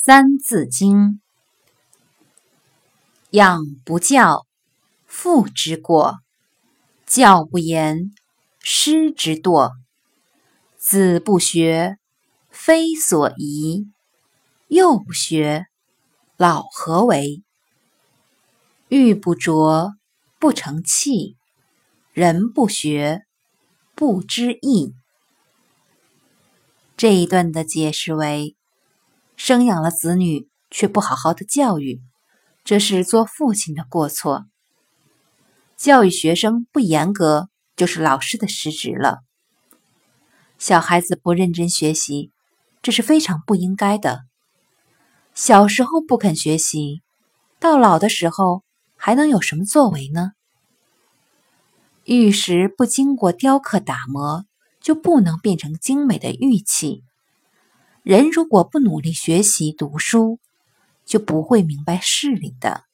三字经：养不教，父之过；教不严，师之惰。子不学，非所宜；幼不学，老何为？玉不琢，不成器；人不学，不知义。这一段的解释为。生养了子女，却不好好的教育，这是做父亲的过错。教育学生不严格，就是老师的失职了。小孩子不认真学习，这是非常不应该的。小时候不肯学习，到老的时候还能有什么作为呢？玉石不经过雕刻打磨，就不能变成精美的玉器。人如果不努力学习读书，就不会明白事理的。